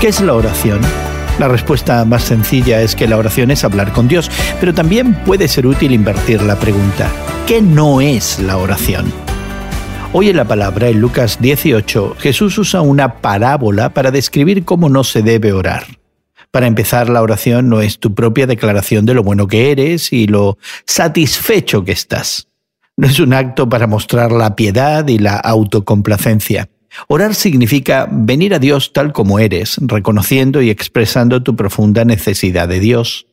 ¿Qué es la oración? La respuesta más sencilla es que la oración es hablar con Dios, pero también puede ser útil invertir la pregunta. ¿Qué no es la oración? Hoy en la palabra, en Lucas 18, Jesús usa una parábola para describir cómo no se debe orar. Para empezar, la oración no es tu propia declaración de lo bueno que eres y lo satisfecho que estás. No es un acto para mostrar la piedad y la autocomplacencia. Orar significa venir a Dios tal como eres, reconociendo y expresando tu profunda necesidad de Dios.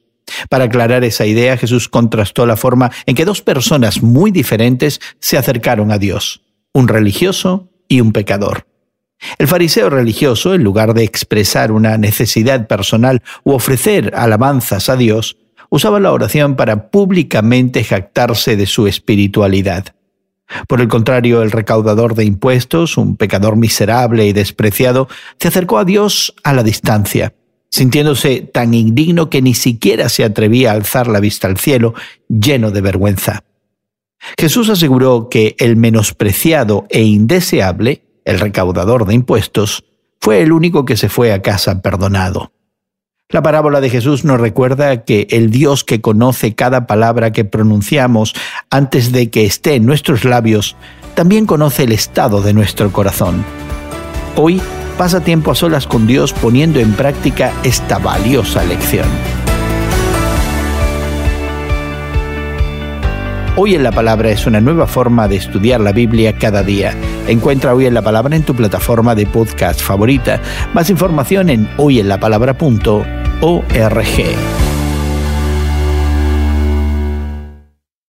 Para aclarar esa idea, Jesús contrastó la forma en que dos personas muy diferentes se acercaron a Dios, un religioso y un pecador. El fariseo religioso, en lugar de expresar una necesidad personal u ofrecer alabanzas a Dios, usaba la oración para públicamente jactarse de su espiritualidad. Por el contrario, el recaudador de impuestos, un pecador miserable y despreciado, se acercó a Dios a la distancia, sintiéndose tan indigno que ni siquiera se atrevía a alzar la vista al cielo, lleno de vergüenza. Jesús aseguró que el menospreciado e indeseable, el recaudador de impuestos, fue el único que se fue a casa perdonado. La parábola de Jesús nos recuerda que el Dios que conoce cada palabra que pronunciamos antes de que esté en nuestros labios, también conoce el estado de nuestro corazón. Hoy pasa tiempo a solas con Dios poniendo en práctica esta valiosa lección. Hoy en la Palabra es una nueva forma de estudiar la Biblia cada día. Encuentra Hoy en la Palabra en tu plataforma de podcast favorita. Más información en hoyenlapalabra.org.